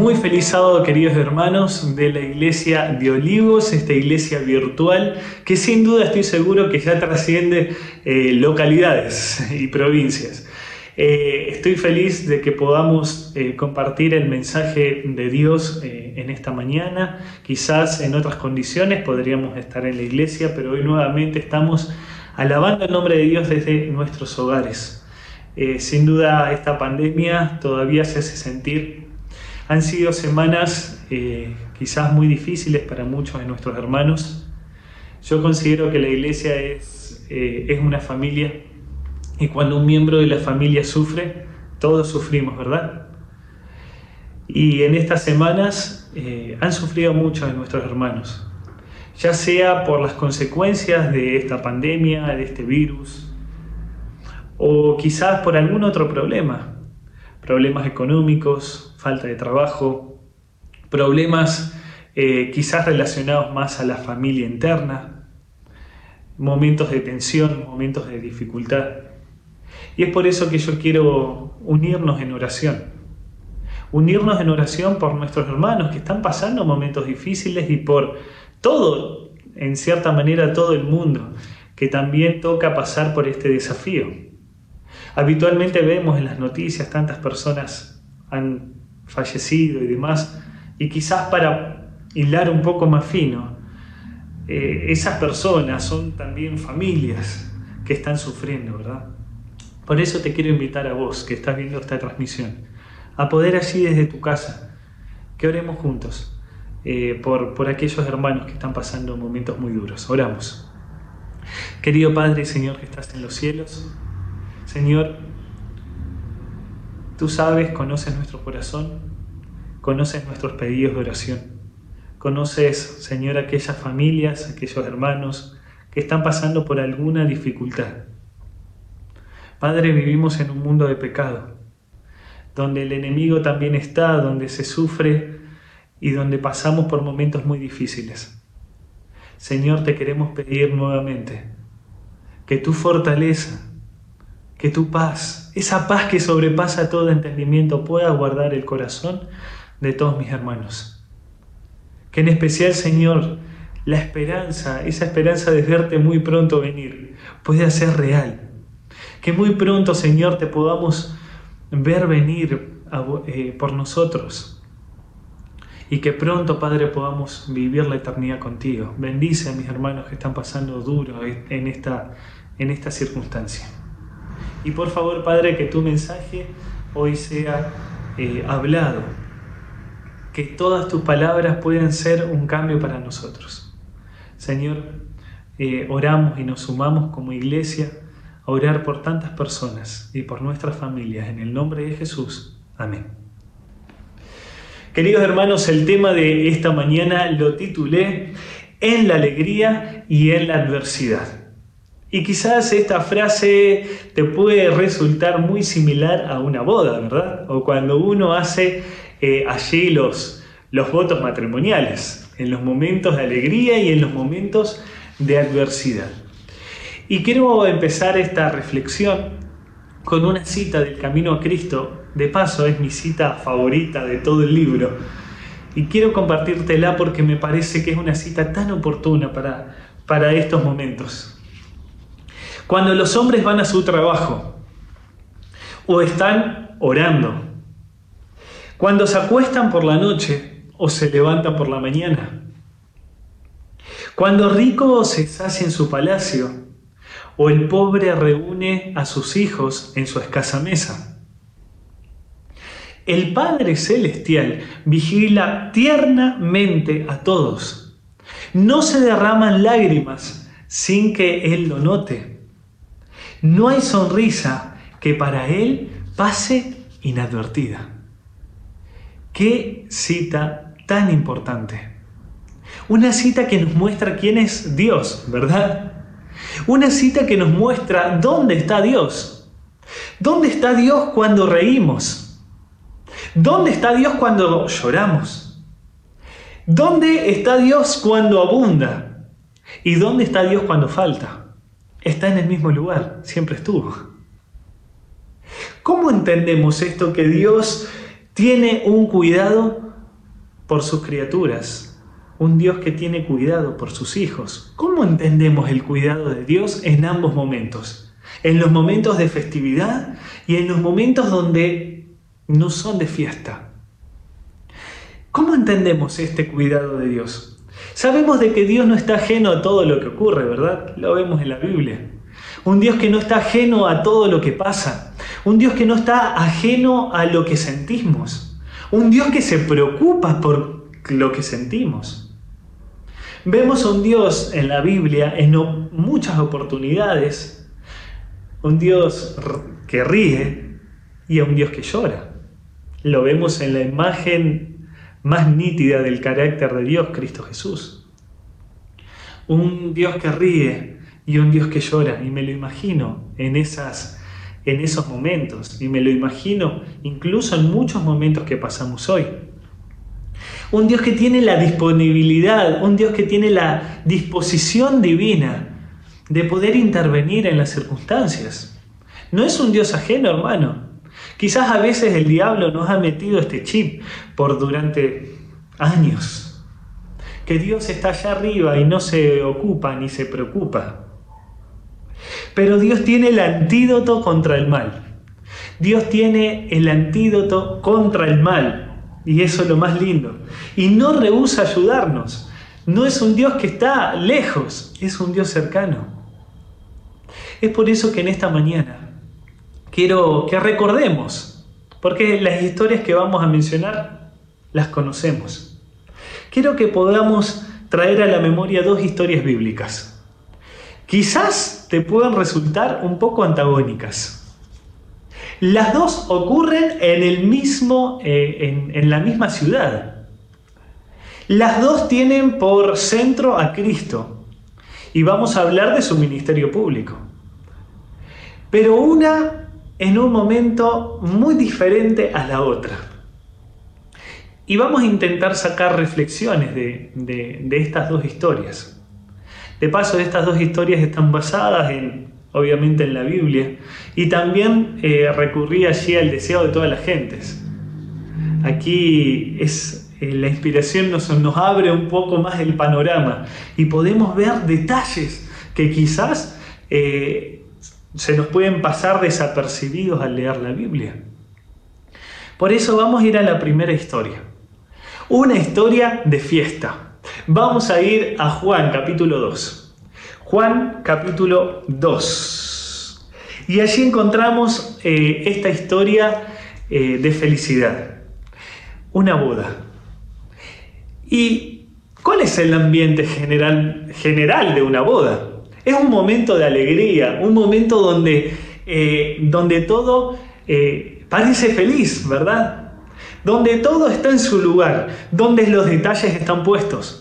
Muy feliz sábado queridos hermanos de la iglesia de Olivos, esta iglesia virtual que sin duda estoy seguro que ya trasciende eh, localidades y provincias. Eh, estoy feliz de que podamos eh, compartir el mensaje de Dios en esta mañana. Quizás en otras condiciones podríamos estar en la iglesia, pero hoy nuevamente estamos alabando el nombre de Dios desde nuestros hogares. sin duda esta pandemia todavía se hace sentir han sido semanas eh, quizás muy difíciles para muchos de nuestros hermanos. Yo considero que la iglesia es, eh, es una familia y cuando un miembro de la familia sufre, todos sufrimos, ¿verdad? Y en estas semanas eh, han sufrido muchos de nuestros hermanos, ya sea por las consecuencias de esta pandemia, de este virus, o quizás por algún otro problema, problemas económicos, falta de trabajo, problemas eh, quizás relacionados más a la familia interna, momentos de tensión, momentos de dificultad. Y es por eso que yo quiero unirnos en oración. Unirnos en oración por nuestros hermanos que están pasando momentos difíciles y por todo, en cierta manera, todo el mundo que también toca pasar por este desafío. Habitualmente vemos en las noticias tantas personas han fallecido y demás, y quizás para hilar un poco más fino, eh, esas personas son también familias que están sufriendo, ¿verdad? Por eso te quiero invitar a vos que estás viendo esta transmisión, a poder allí desde tu casa, que oremos juntos eh, por, por aquellos hermanos que están pasando momentos muy duros. Oramos. Querido Padre y Señor que estás en los cielos, Señor, Tú sabes, conoces nuestro corazón, conoces nuestros pedidos de oración. Conoces, Señor, aquellas familias, aquellos hermanos que están pasando por alguna dificultad. Padre, vivimos en un mundo de pecado, donde el enemigo también está, donde se sufre y donde pasamos por momentos muy difíciles. Señor, te queremos pedir nuevamente que tu fortaleza, que tu paz, esa paz que sobrepasa todo entendimiento, pueda guardar el corazón de todos mis hermanos. Que en especial, Señor, la esperanza, esa esperanza de verte muy pronto venir, pueda ser real. Que muy pronto, Señor, te podamos ver venir eh, por nosotros. Y que pronto, Padre, podamos vivir la eternidad contigo. Bendice a mis hermanos que están pasando duro en esta, en esta circunstancia. Y por favor, Padre, que tu mensaje hoy sea eh, hablado, que todas tus palabras puedan ser un cambio para nosotros. Señor, eh, oramos y nos sumamos como iglesia a orar por tantas personas y por nuestras familias. En el nombre de Jesús. Amén. Queridos hermanos, el tema de esta mañana lo titulé En la alegría y en la adversidad. Y quizás esta frase te puede resultar muy similar a una boda, ¿verdad? O cuando uno hace eh, allí los, los votos matrimoniales, en los momentos de alegría y en los momentos de adversidad. Y quiero empezar esta reflexión con una cita del Camino a Cristo. De paso, es mi cita favorita de todo el libro. Y quiero compartírtela porque me parece que es una cita tan oportuna para, para estos momentos. Cuando los hombres van a su trabajo o están orando, cuando se acuestan por la noche o se levantan por la mañana, cuando rico se sacia en su palacio o el pobre reúne a sus hijos en su escasa mesa. El Padre Celestial vigila tiernamente a todos. No se derraman lágrimas sin que Él lo note. No hay sonrisa que para él pase inadvertida. Qué cita tan importante. Una cita que nos muestra quién es Dios, ¿verdad? Una cita que nos muestra dónde está Dios. ¿Dónde está Dios cuando reímos? ¿Dónde está Dios cuando lloramos? ¿Dónde está Dios cuando abunda? ¿Y dónde está Dios cuando falta? Está en el mismo lugar, siempre estuvo. ¿Cómo entendemos esto que Dios tiene un cuidado por sus criaturas, un Dios que tiene cuidado por sus hijos. ¿Cómo entendemos el cuidado de Dios en ambos momentos? En los momentos de festividad y en los momentos donde no son de fiesta. ¿Cómo entendemos este cuidado de Dios? Sabemos de que Dios no está ajeno a todo lo que ocurre, ¿verdad? Lo vemos en la Biblia. Un Dios que no está ajeno a todo lo que pasa. Un Dios que no está ajeno a lo que sentimos. Un Dios que se preocupa por lo que sentimos. Vemos a un Dios en la Biblia en muchas oportunidades, un Dios que ríe y a un Dios que llora. Lo vemos en la imagen más nítida del carácter de Dios, Cristo Jesús. Un Dios que ríe y un Dios que llora, y me lo imagino en, esas, en esos momentos, y me lo imagino incluso en muchos momentos que pasamos hoy. Un Dios que tiene la disponibilidad, un Dios que tiene la disposición divina de poder intervenir en las circunstancias. No es un Dios ajeno, hermano. Quizás a veces el diablo nos ha metido este chip por durante años. Que Dios está allá arriba y no se ocupa ni se preocupa. Pero Dios tiene el antídoto contra el mal. Dios tiene el antídoto contra el mal. Y eso es lo más lindo. Y no rehúsa ayudarnos. No es un Dios que está lejos, es un Dios cercano. Es por eso que en esta mañana quiero que recordemos, porque las historias que vamos a mencionar las conocemos. Quiero que podamos traer a la memoria dos historias bíblicas. Quizás te puedan resultar un poco antagónicas las dos ocurren en, el mismo, eh, en, la misma ciudad. Las dos tienen por centro a Cristo. Y vamos a hablar de su ministerio público. Pero una en un momento muy diferente a la otra. Y vamos a intentar sacar reflexiones de, estas dos historias. De paso, estas dos historias están basadas en obviamente en la Biblia, y también eh, recurrí allí al deseo de todas las gentes. Aquí es eh, la inspiración nos, nos abre un poco más el panorama y podemos ver detalles que quizás eh, se nos pueden pasar desapercibidos al leer la Biblia. Por eso vamos a ir a la primera historia. Una historia de fiesta. Vamos a ir a Juan capítulo 2. Juan capítulo 2. Y allí encontramos eh, esta historia eh, de felicidad. Una boda. ¿Y cuál es el ambiente general, general de una boda? Es un momento de alegría, un momento donde, eh, donde todo parece feliz, ¿verdad? Donde todo está en su lugar, donde los detalles están puestos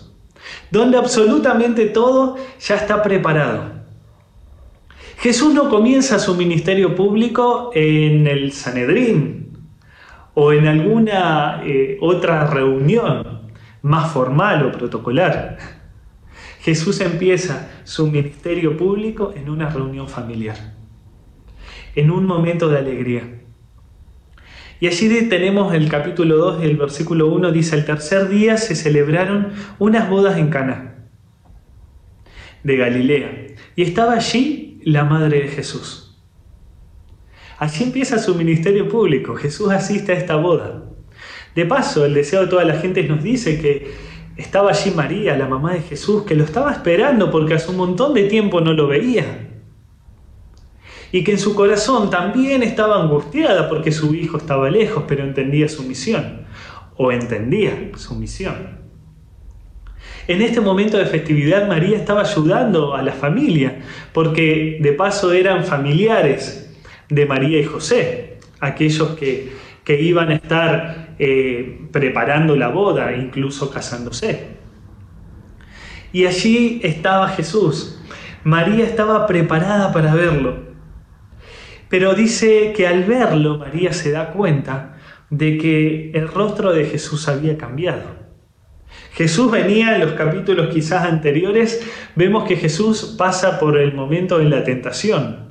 donde absolutamente todo ya está preparado. Jesús no comienza su ministerio público en el Sanedrín o en alguna eh, otra reunión más formal o protocolar. Jesús empieza su ministerio público en una reunión familiar, en un momento de alegría. Y allí tenemos el capítulo 2, el versículo 1, dice, el tercer día se celebraron unas bodas en Cana de Galilea, y estaba allí la madre de Jesús. Allí empieza su ministerio público, Jesús asiste a esta boda. De paso, el deseo de toda la gente nos dice que estaba allí María, la mamá de Jesús, que lo estaba esperando porque hace un montón de tiempo no lo veía y que en su corazón también estaba angustiada porque su hijo estaba lejos, pero entendía su misión, o entendía su misión. En este momento de festividad María estaba ayudando a la familia, porque de paso eran familiares de María y José, aquellos que, iban a estar eh, preparando la boda, incluso casándose. Y allí estaba Jesús. María estaba preparada para verlo. Pero dice que al verlo María se da cuenta de que el rostro de Jesús había cambiado. Jesús venía en los capítulos quizás anteriores, vemos que Jesús pasa por el momento de la tentación,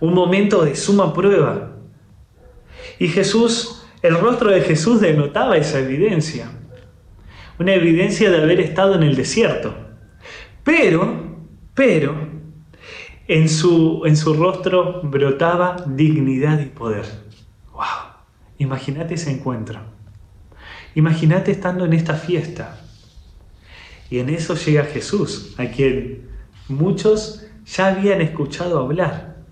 un momento de suma prueba. Y Jesús, el rostro de Jesús denotaba esa evidencia. una evidencia de haber estado en el desierto. Pero, pero, en su, en su rostro brotaba dignidad y poder. ¡Wow! Imagínate ese encuentro. Imagínate estando en esta fiesta. Y en eso llega Jesús, a quien muchos ya habían escuchado hablar.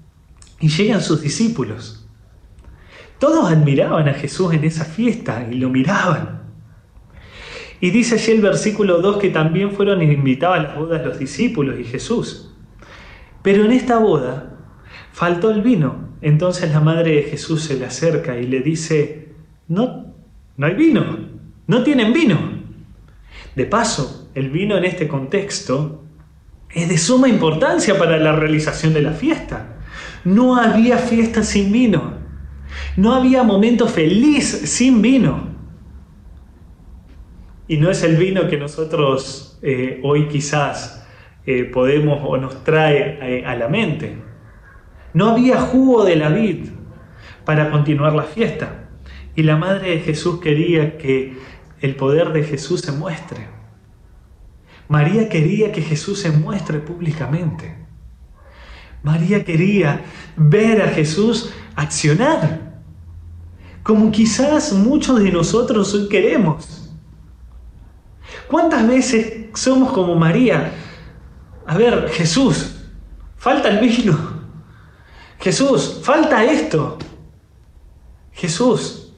Y llegan sus discípulos. Todos admiraban a Jesús en esa fiesta y lo miraban. Y dice allí el versículo 2 que también fueron invitados a las bodas los discípulos y Jesús. Pero en esta boda faltó el vino. Entonces la madre de Jesús se le acerca y le dice, no, no hay vino, no tienen vino. De paso, el vino en este contexto es de suma importancia para la realización de la fiesta. No había fiesta sin vino. No había momento feliz sin vino. Y no es el vino que nosotros eh, hoy quizás eh, podemos o nos trae eh, a la mente. No había jugo de la vid para continuar la fiesta. Y la Madre de Jesús quería que el poder de Jesús se muestre. María quería que Jesús se muestre públicamente. María quería ver a Jesús accionar, como quizás muchos de nosotros hoy queremos. ¿Cuántas veces somos como María? A ver, Jesús, falta el vino. Jesús, falta esto. Jesús,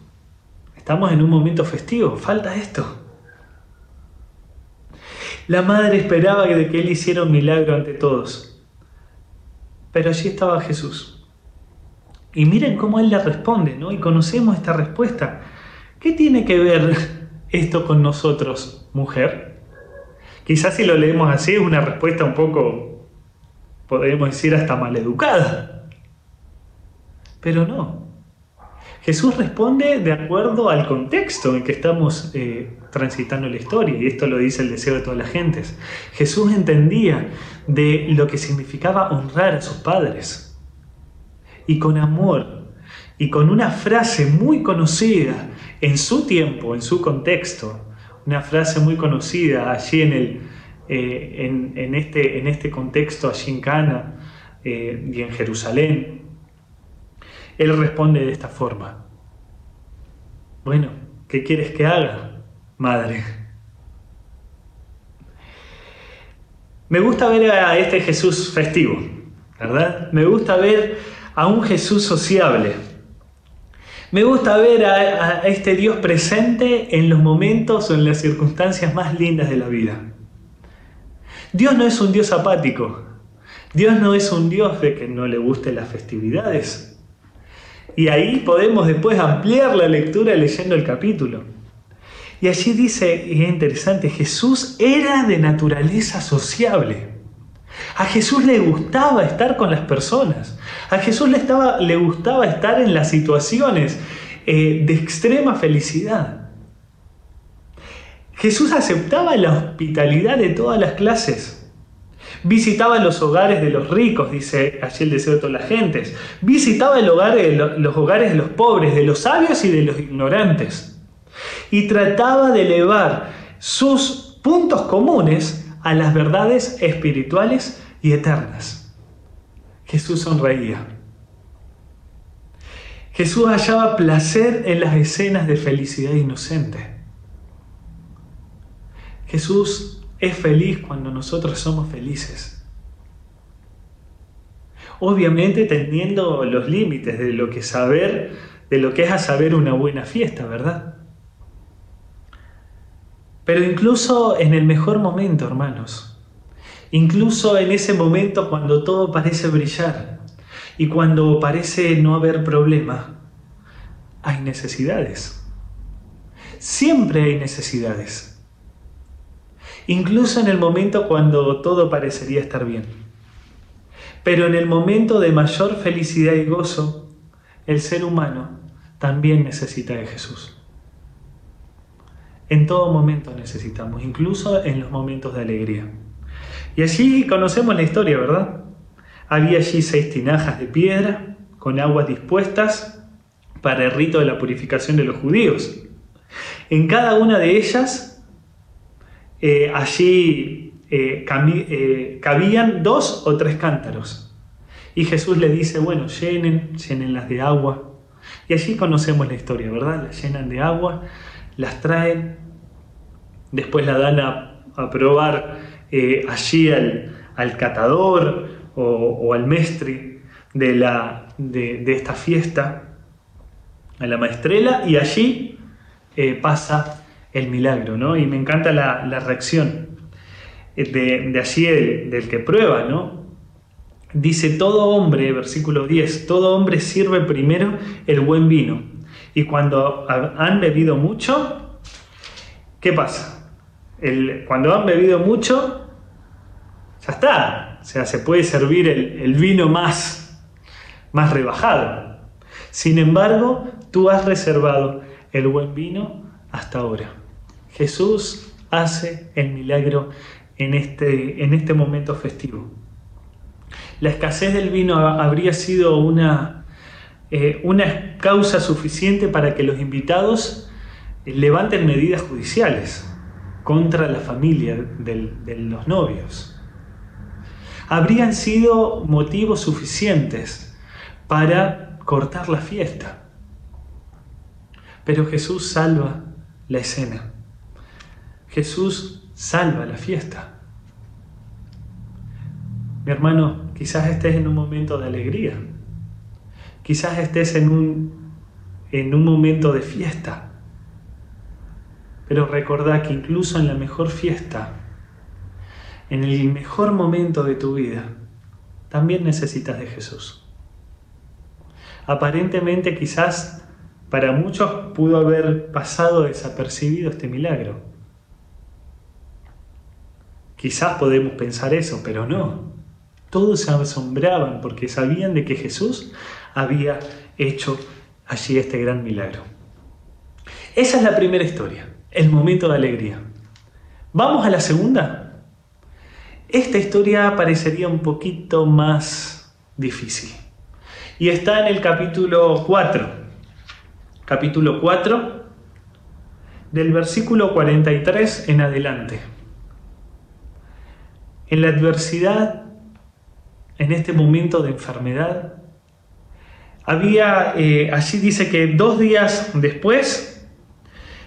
estamos en un momento festivo, falta esto. La madre esperaba de que él hiciera un milagro ante todos. Pero allí estaba Jesús. Y miren cómo él le responde, ¿no? Y conocemos esta respuesta. ¿Qué tiene que ver esto con nosotros, mujer? Quizás si lo leemos así es una respuesta un poco, podemos decir, hasta maleducada. Pero no. Jesús responde de acuerdo al contexto en que estamos eh, transitando la historia, y esto lo dice el deseo de todas las gentes. Jesús entendía de lo que significaba honrar a sus padres. Y con amor, y con una frase muy conocida en su tiempo, en su contexto, una frase muy conocida allí en, el, eh, en, este, en este contexto, allí en Cana eh, y en Jerusalén, él responde de esta forma. Bueno, ¿qué quieres que haga, madre? Me gusta ver a este Jesús festivo, ¿verdad? Me gusta ver a un Jesús sociable, me gusta ver a, este Dios presente en los momentos o en las circunstancias más lindas de la vida. Dios no es un Dios apático. Dios no es un Dios de que no le gusten las festividades. Y ahí podemos después ampliar la lectura leyendo el capítulo. Y allí dice, y es interesante, Jesús era de naturaleza sociable. A Jesús le gustaba estar con las personas. A Jesús le, gustaba estar en las situaciones eh, de extrema felicidad. Jesús aceptaba la hospitalidad de todas las clases. Visitaba los hogares de los ricos, dice allí el deseo de todas las gentes. Visitaba los hogares de los pobres, de los sabios y de los ignorantes. Y trataba de elevar sus puntos comunes a las verdades espirituales y eternas. Jesús sonreía. Jesús hallaba placer en las escenas de felicidad inocente. Jesús es feliz cuando nosotros somos felices. Obviamente teniendo los límites de lo que saber, de lo que es a saber una buena fiesta, ¿verdad? Pero incluso en el mejor momento, hermanos, incluso en ese momento cuando todo parece brillar y cuando parece no haber problema, hay necesidades. Siempre hay necesidades. Incluso en el momento cuando todo parecería estar bien. Pero en el momento de mayor felicidad y gozo, el ser humano también necesita de Jesús. En todo momento necesitamos, incluso en los momentos de alegría. Y allí conocemos la historia, ¿verdad? Había allí seis tinajas de piedra con aguas dispuestas para el rito de la purificación de los judíos. En cada una de ellas eh, allí eh, eh, cabían dos o tres cántaros. Y Jesús le dice, bueno, llenen, llenenlas de agua. Y allí conocemos la historia, ¿verdad? Las llenan de agua, las traen, después la dan a, probar allí al, catador o, al mestre de, la, de, esta fiesta, a la maestrela, y allí pasa el milagro, ¿no? Y me encanta la, reacción de, de allí del que prueba, ¿no? Dice, todo hombre, versículo 10, todo hombre sirve primero el buen vino. Y cuando han bebido mucho, ¿qué pasa? El, cuando han bebido mucho, ya está. O sea, se puede servir el, vino más, más rebajado. Sin embargo, tú has reservado el buen vino hasta ahora. Jesús hace el milagro en este, en este momento festivo. La escasez del vino habría sido una, eh, una causa suficiente para que los invitados levanten medidas judiciales contra la familia de los novios. Habrían sido motivos suficientes para cortar la fiesta. Pero Jesús salva la escena. Jesús salva la fiesta. Mi hermano, quizás estés en un momento de alegría. Quizás estés en un, en un momento de fiesta. Pero recordá que incluso en la mejor fiesta, en el mejor momento de tu vida, también necesitas de Jesús. Aparentemente quizás para muchos pudo haber pasado desapercibido este milagro. Quizás podemos pensar eso, pero no. Todos se asombraban porque sabían de que Jesús había hecho allí este gran milagro. Esa es la primera historia, el momento de alegría. ¿Vamos a la segunda? Esta historia parecería un poquito más difícil. Y está en el capítulo 4 capítulo 4, del versículo 43 en adelante. En la adversidad, en este momento de enfermedad, había, eh, allí dice que dos días después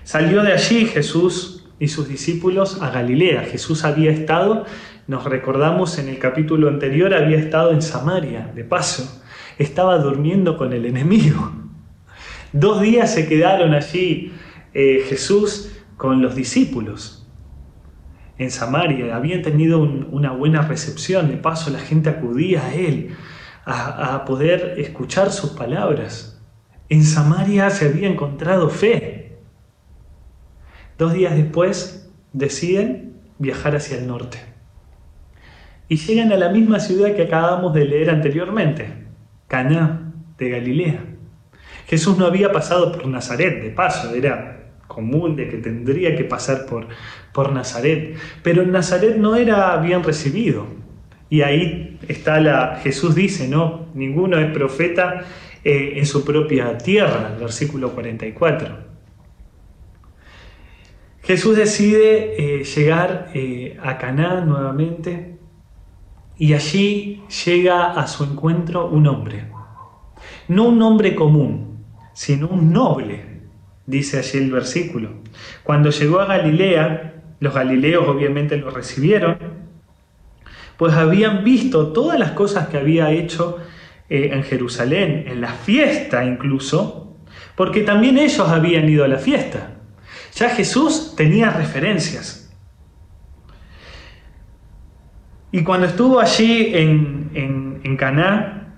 salió de allí Jesús y sus discípulos a Galilea. Jesús había estado, nos recordamos en el capítulo anterior, había estado en Samaria, de paso, estaba durmiendo con el enemigo. Dos días se quedaron allí eh, Jesús con los discípulos en Samaria. Habían tenido una buena recepción. De paso, la gente acudía a Él a, poder escuchar sus palabras. En Samaria se había encontrado fe. Dos días después deciden viajar hacia el norte. Y llegan a la misma ciudad que acabamos de leer anteriormente, Caná de Galilea. Jesús no había pasado por Nazaret, de paso, era común de que tendría que pasar por, por Nazaret, pero Nazaret no era bien recibido. Y ahí está la, Jesús dice, no, ninguno es profeta eh, en su propia tierra, versículo 44. Jesús decide eh, llegar eh, a Caná nuevamente y allí llega a su encuentro un hombre. No un hombre común, sino un noble, dice allí el versículo. Cuando llegó a Galilea, los galileos obviamente lo recibieron, pues habían visto todas las cosas que había hecho eh, en Jerusalén, en la fiesta incluso, porque también ellos habían ido a la fiesta. Ya Jesús tenía referencias. Y cuando estuvo allí en, en, Caná,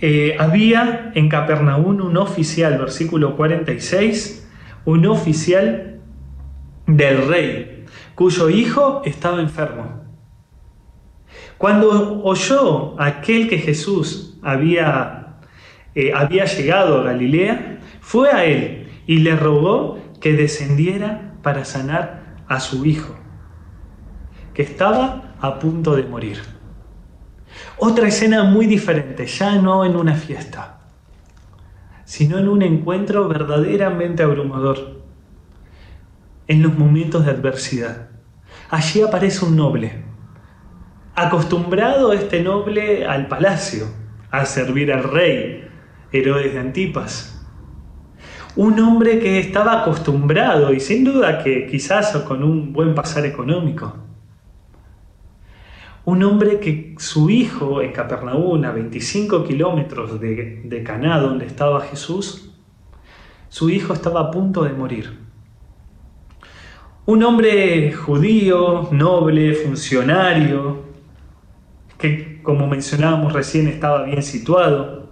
eh, había en Capernaum un oficial, versículo 46, un oficial del rey, cuyo hijo estaba enfermo. Cuando oyó aquel que Jesús había, eh, había llegado a Galilea, fue a él y le rogó que descendiera para sanar a su hijo, que estaba a punto de morir. Otra escena muy diferente, ya no en una fiesta, sino en un encuentro verdaderamente abrumador. en los momentos de adversidad. Allí aparece un noble, acostumbrado este noble al palacio, a servir al rey, Herodes de Antipas. Un hombre que estaba acostumbrado y sin duda que quizás con un buen pasar económico. Un hombre que su hijo en Capernaum, a 25 kilómetros de, de Caná, donde estaba Jesús, su hijo estaba a punto de morir. Un hombre judío, noble, funcionario, que como mencionábamos recién estaba bien situado.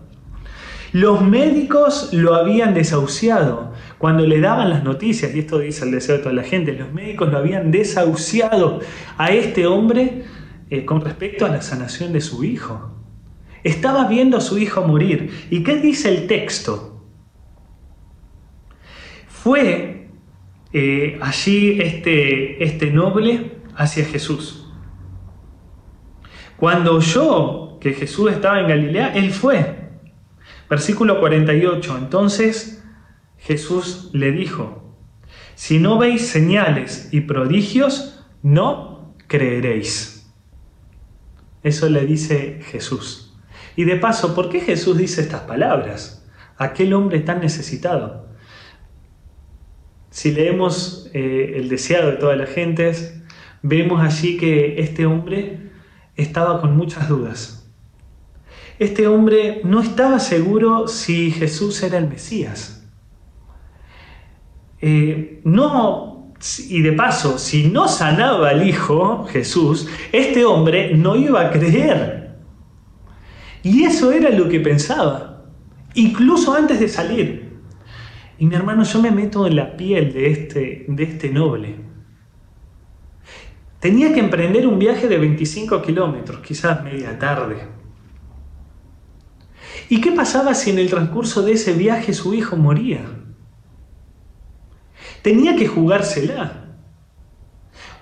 Los médicos lo habían desahuciado. Cuando le daban las noticias, y esto dice el deseo de toda la gente, los médicos lo habían desahuciado a este hombre eh, con respecto a la sanación de su hijo. Estaba viendo a su hijo morir. ¿Y qué dice el texto? Fue eh, allí este, este noble hacia Jesús. Cuando oyó que Jesús estaba en Galilea, él fue. Versículo 48. Entonces Jesús le dijo, si no veis señales y prodigios, no creeréis. Eso le dice Jesús. Y de paso, ¿por qué Jesús dice estas palabras? Aquel hombre tan necesitado. Si leemos eh, el deseado de todas las gentes, vemos allí que este hombre estaba con muchas dudas. Este hombre no estaba seguro si Jesús era el Mesías. Eh, no, y de paso, si no sanaba al Hijo Jesús, este hombre no iba a creer. Y eso era lo que pensaba, incluso antes de salir. Y mi hermano, yo me meto en la piel de este, de este noble. Tenía que emprender un viaje de 25 kilómetros, quizás media tarde. ¿Y qué pasaba si en el transcurso de ese viaje su hijo moría? Tenía que jugársela.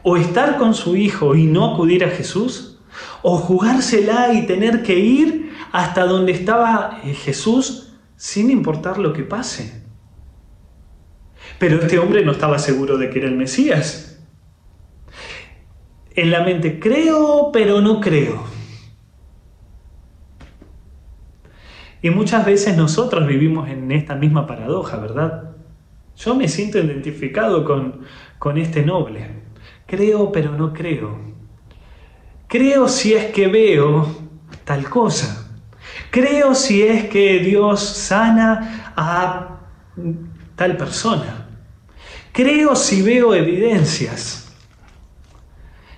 O estar con su hijo y no acudir a Jesús, o jugársela y tener que ir hasta donde estaba eh, Jesús sin importar lo que pase. Pero este hombre no estaba seguro de que era el Mesías. En la mente, creo, pero no creo. Y muchas veces nosotros vivimos en esta misma paradoja, ¿verdad? Yo me siento identificado con, con este noble. Creo, pero no creo. Creo si es que veo tal cosa. Creo si es que Dios sana a tal persona. Creo si veo evidencias.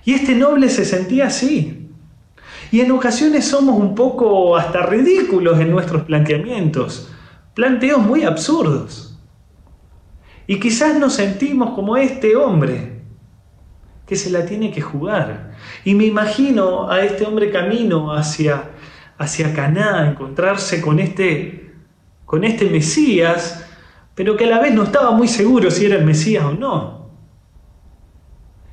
Y este noble se sentía así. Y en ocasiones somos un poco hasta ridículos en nuestros planteamientos, planteos muy absurdos. Y quizás nos sentimos como este hombre que se la tiene que jugar. Y me imagino a este hombre camino hacia, hacia Caná, encontrarse con este, con este Mesías pero que a la vez no estaba muy seguro si era el Mesías o no.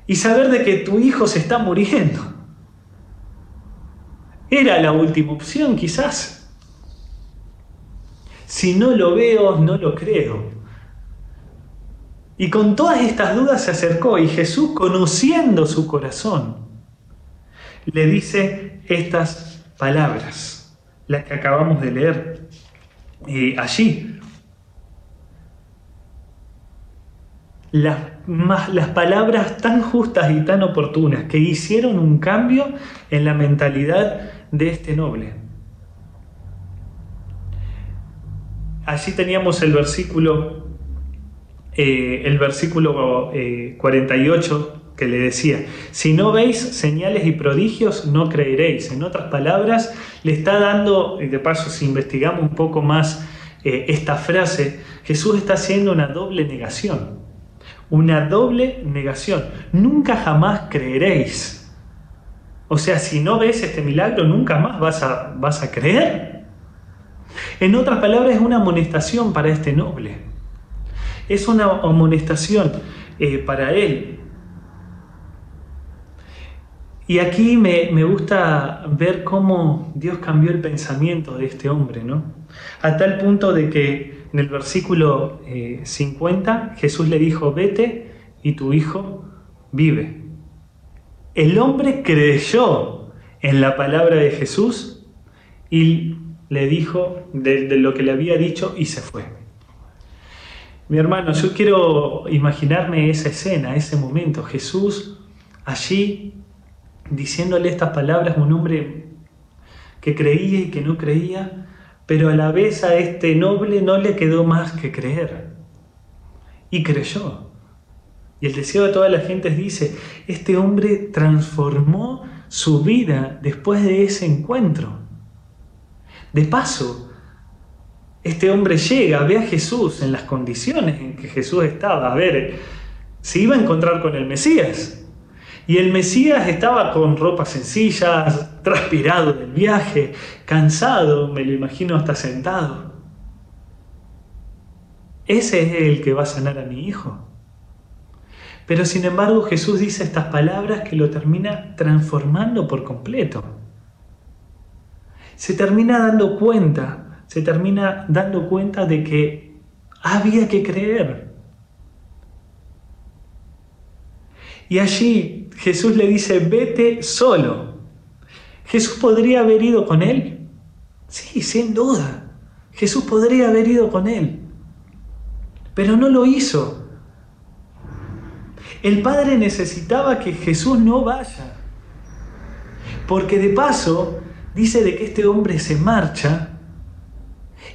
Y saber de que tu hijo se está muriendo. Era la última opción quizás. Si no lo veo, no lo creo. Y con todas estas dudas se acercó y Jesús, conociendo su corazón, le dice estas palabras, las que acabamos de leer eh, allí. las, las palabras tan justas y tan oportunas que hicieron un cambio en la mentalidad de este noble. Allí teníamos el versículo, eh, el versículo 48 eh, que le decía, si no veis señales y prodigios, no creeréis. En otras palabras, le está dando, de paso si investigamos un poco más eh, esta frase, Jesús está haciendo una doble negación una doble negación. Nunca jamás creeréis. O sea, si no ves este milagro, nunca más vas a, vas a creer. En otras palabras, es una amonestación para este noble. Es una amonestación eh, para él. Y aquí me, me, gusta ver cómo Dios cambió el pensamiento de este hombre, ¿no? A tal punto de que en el versículo 50 eh, Jesús le dijo, vete y tu hijo vive. El hombre creyó en la palabra de Jesús y le dijo de, lo que le había dicho y se fue. Mi hermano, yo quiero imaginarme esa escena, ese momento, Jesús allí diciéndole estas palabras, un hombre que creía y que no creía, pero a la vez a este noble no le quedó más que creer. Y creyó. Y el deseo de toda la gente dice, este hombre transformó su vida después de ese encuentro. De paso, este hombre llega, ve a Jesús en las condiciones en que Jesús estaba. A ver, se iba a encontrar con el Mesías. Y el Mesías estaba con ropas sencillas, transpirado del viaje, cansado, me lo imagino hasta sentado. Ese es el que va a sanar a mi hijo. Pero sin embargo Jesús dice estas palabras que lo termina transformando por completo. Se termina dando cuenta, se termina dando cuenta de que había que creer. Y allí Jesús le dice, vete solo. Jesús podría haber ido con él. Sí, sin duda. Jesús podría haber ido con él. Pero no lo hizo. El Padre necesitaba que Jesús no vaya. Porque de paso dice de que este hombre se marcha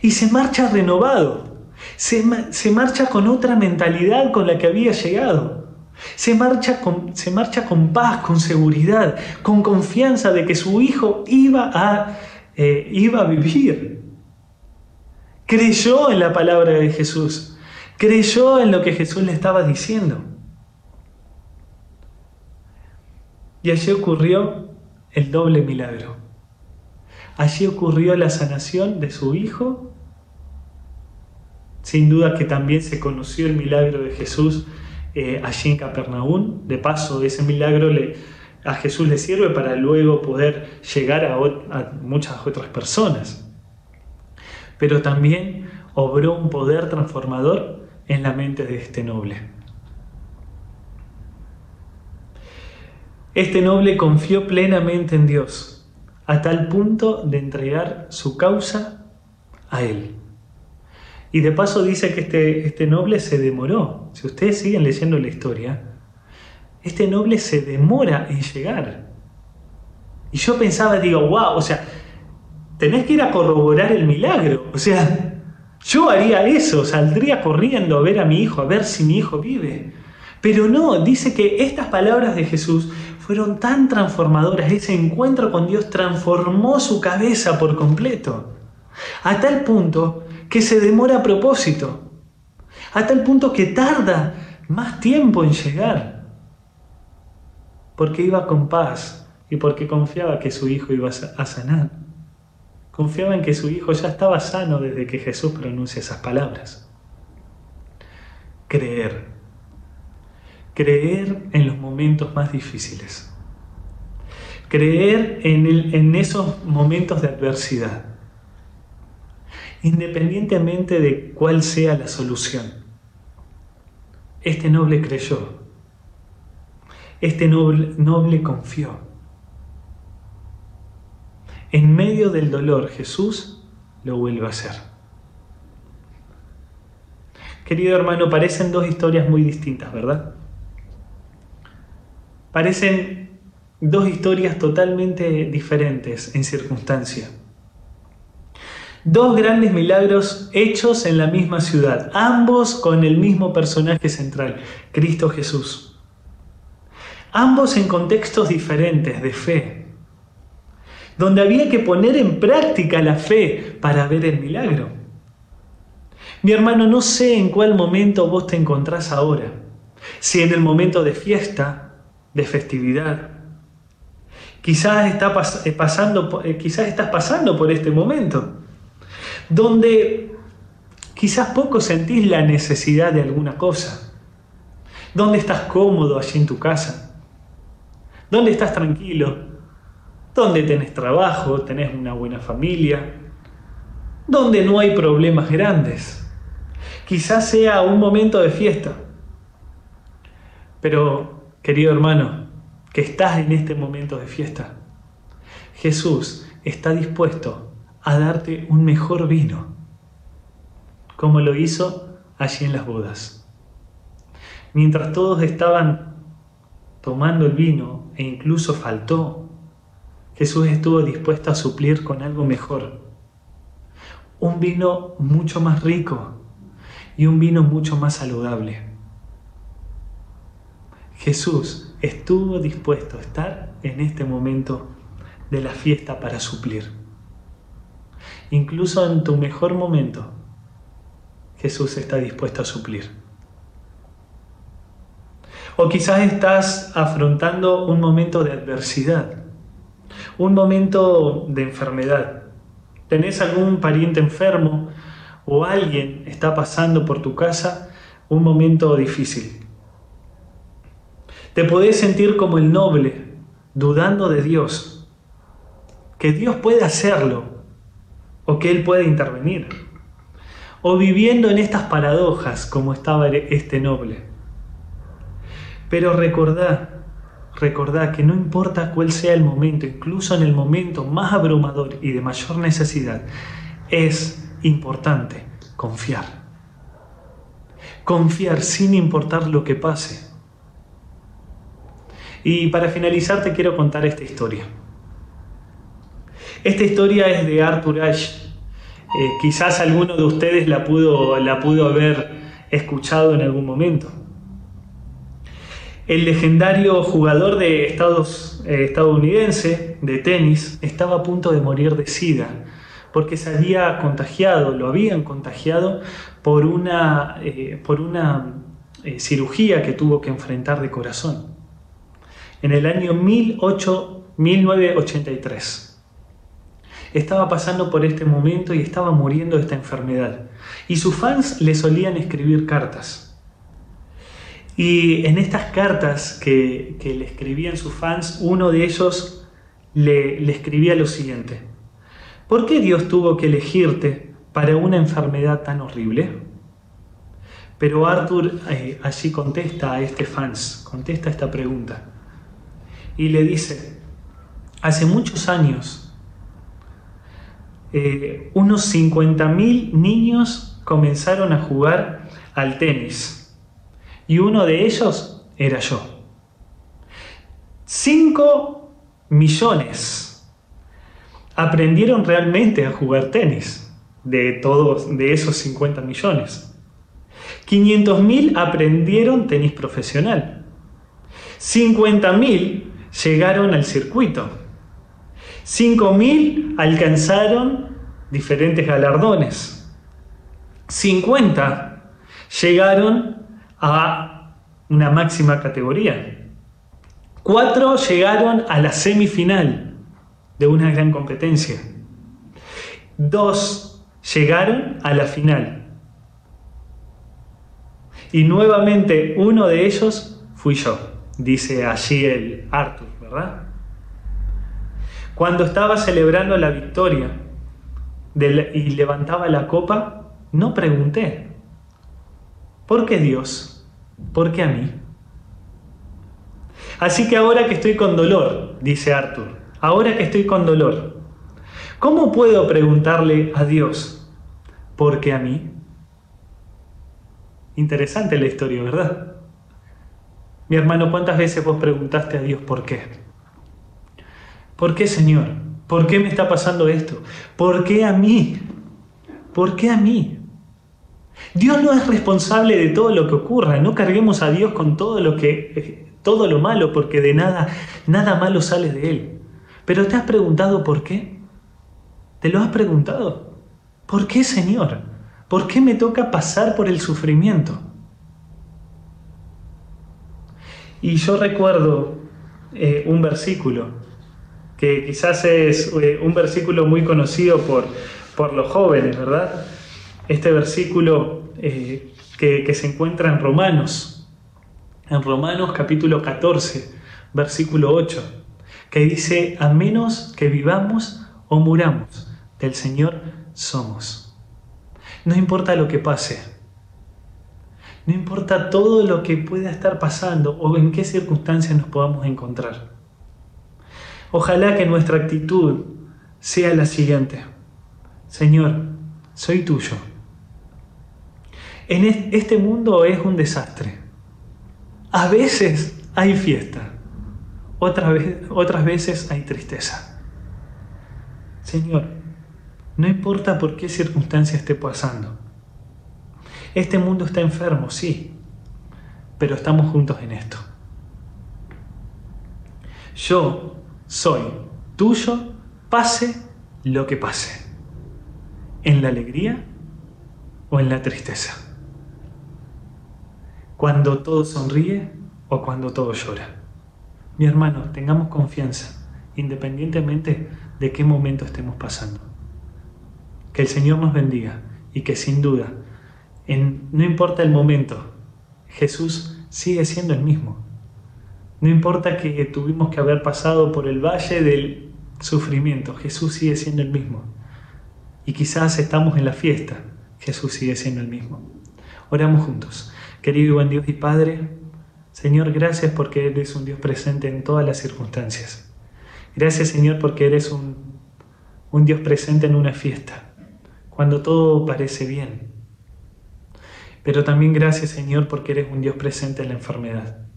y se marcha renovado. Se, marcha con otra mentalidad con la que había llegado. Se marcha, con, se marcha con paz, con seguridad, con confianza de que su hijo iba a, eh, iba a vivir. Creyó en la palabra de Jesús. Creyó en lo que Jesús le estaba diciendo. Y allí ocurrió el doble milagro. Allí ocurrió la sanación de su hijo. Sin duda que también se conoció el milagro de Jesús eh, allí en Capernaum. De paso, ese milagro a Jesús le sirve para luego poder llegar a, a muchas otras personas. Pero también obró un poder transformador en la mente de este noble. Este noble confió plenamente en Dios, a tal punto de entregar su causa a Él. Y de paso dice que este, este noble se demoró. Si ustedes siguen leyendo la historia, este noble se demora en llegar. Y yo pensaba, digo, wow, o sea, tenés que ir a corroborar el milagro. O sea, yo haría eso, saldría corriendo a ver a mi hijo, a ver si mi hijo vive. Pero no, dice que estas palabras de Jesús fueron tan transformadoras, ese encuentro con Dios transformó su cabeza por completo, a tal punto que se demora a propósito, a tal punto que tarda más tiempo en llegar, porque iba con paz y porque confiaba que su hijo iba a sanar. Confiaba en que su hijo ya estaba sano desde que Jesús pronuncia esas palabras. Creer creer en los momentos más difíciles, creer en, en esos momentos de adversidad, independientemente de cuál sea la solución. Este noble creyó, este noble, noble confió. En medio del dolor Jesús lo vuelve a hacer. Querido hermano, parecen dos historias muy distintas, ¿verdad? Parecen dos historias totalmente diferentes en circunstancia. Dos grandes milagros hechos en la misma ciudad, ambos con el mismo personaje central, Cristo Jesús. Ambos en contextos diferentes de fe, donde había que poner en práctica la fe para ver el milagro. Mi hermano, no sé en cuál momento vos te encontrás ahora, si en el momento de fiesta, de festividad. Quizás, está eh, pasando, eh, quizás estás pasando por este momento, donde quizás poco sentís la necesidad de alguna cosa, donde estás cómodo allí en tu casa, donde estás tranquilo, donde tenés trabajo, tenés una buena familia, donde no hay problemas grandes. Quizás sea un momento de fiesta, Pero, querido hermano, que estás en este momento de fiesta, Jesús está dispuesto a darte un mejor vino, como lo hizo allí en las bodas. Mientras todos estaban tomando el vino e incluso faltó, Jesús estuvo dispuesto a suplir con algo mejor. Un vino mucho más rico y un vino mucho más saludable. Jesús estuvo dispuesto a estar en este momento de la fiesta para suplir. Incluso en tu mejor momento, Jesús está dispuesto a suplir. O quizás estás afrontando un momento de adversidad, un momento de enfermedad. ¿Tenés algún pariente enfermo o alguien está pasando por tu casa un momento difícil? Te podés sentir como el noble, dudando de Dios, que Dios puede hacerlo o que Él puede intervenir, o viviendo en estas paradojas como estaba este noble. Pero recordad, recordad que no importa cuál sea el momento, incluso en el momento más abrumador y de mayor necesidad, es importante confiar. Confiar sin importar lo que pase. Y para finalizar te quiero contar esta historia. Esta historia es de Arthur Ashe. Eh, quizás alguno de ustedes la pudo, la pudo haber escuchado en algún momento. El legendario jugador de Estados, eh, estadounidense de tenis estaba a punto de morir de sida porque se había contagiado, lo habían contagiado por una, eh, por una cirugía que tuvo que enfrentar de corazón en el año 1983. Estaba pasando por este momento y estaba muriendo de esta enfermedad. Y sus fans le solían escribir cartas. Y en estas cartas que, le escribían sus fans, uno de ellos le, le escribía lo siguiente. ¿Por qué Dios tuvo que elegirte para una enfermedad tan horrible? Pero Arthur eh, allí contesta a este fans, contesta esta pregunta y le dice, hace muchos años, eh, unos 50.000 niños comenzaron a jugar al tenis y uno de ellos era yo. 5 millones aprendieron realmente a jugar tenis de todos de esos 50 millones. 500.000 aprendieron tenis profesional. 50.000 llegaron al circuito. 5.000 alcanzaron diferentes galardones. 50 llegaron a una máxima categoría. 4 llegaron a la semifinal de una gran competencia. 2 llegaron a la final. Y nuevamente uno de ellos fui yo dice allí el Arthur, ¿verdad? Cuando estaba celebrando la victoria y levantaba la copa, no pregunté, ¿por qué Dios? ¿Por qué a mí? Así que ahora que estoy con dolor, dice Arthur, ahora que estoy con dolor, ¿cómo puedo preguntarle a Dios, ¿por qué a mí? Interesante la historia, ¿verdad? Mi hermano, ¿cuántas veces vos preguntaste a Dios por qué? ¿Por qué, Señor? ¿Por qué me está pasando esto? ¿Por qué a mí? ¿Por qué a mí? Dios no es responsable de todo lo que ocurra. No carguemos a Dios con todo lo que todo lo malo, porque de nada nada malo sale de él. Pero te has preguntado por qué? ¿Te lo has preguntado? ¿Por qué, Señor? ¿Por qué me toca pasar por el sufrimiento? Y yo recuerdo eh, un versículo, que quizás es eh, un versículo muy conocido por, por los jóvenes, ¿verdad? Este versículo eh, que, que se encuentra en Romanos, en Romanos capítulo 14, versículo 8, que dice, a menos que vivamos o muramos, del Señor somos. No importa lo que pase, No importa todo lo que pueda estar pasando o en qué circunstancias nos podamos encontrar. Ojalá que nuestra actitud sea la siguiente. Señor, soy tuyo. En este mundo es un desastre. A veces hay fiesta, otras veces hay tristeza. Señor, no importa por qué circunstancia esté pasando. Este mundo está enfermo, sí, pero estamos juntos en esto. Yo soy tuyo, pase lo que pase, en la alegría o en la tristeza, cuando todo sonríe o cuando todo llora. Mi hermano, tengamos confianza, independientemente de qué momento estemos pasando. Que el Señor nos bendiga y que sin duda, no importa el momento, Jesús sigue siendo el mismo. No importa que tuvimos que haber pasado por el valle del sufrimiento, Jesús sigue siendo el mismo. Y quizás estamos en la fiesta, Jesús sigue siendo el mismo. Oramos juntos. Querido y buen Dios y Padre, Señor, gracias porque eres un Dios presente en todas las circunstancias. Gracias, Señor, porque eres un, un Dios presente en una fiesta, cuando todo parece bien. Pero también gracias, Señor, porque eres un Dios presente en la enfermedad.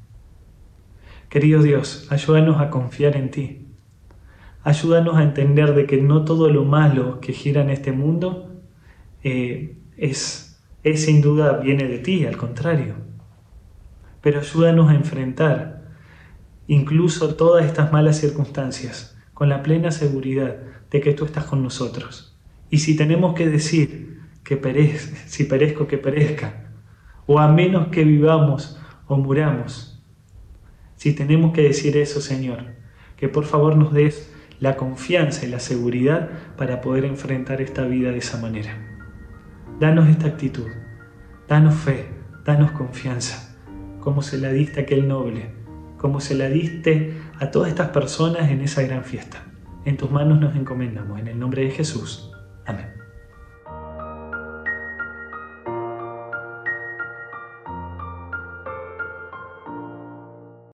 Querido Dios, ayúdanos a confiar en ti. Ayúdanos a entender de que no todo lo malo que gira en este mundo eh, es, es sin duda viene de ti, al contrario. Pero ayúdanos a enfrentar incluso todas estas malas circunstancias con la plena seguridad de que tú estás con nosotros. Y si tenemos que decir que perezca, si perezco que perezca, o a menos que vivamos o muramos, si tenemos que decir eso, Señor, que por favor nos des la confianza y la seguridad para poder enfrentar esta vida de esa manera. Danos esta actitud, danos fe, danos confianza, como se la diste a aquel noble, como se la diste a todas estas personas en esa gran fiesta. En tus manos nos encomendamos, en el nombre de Jesús. Amén.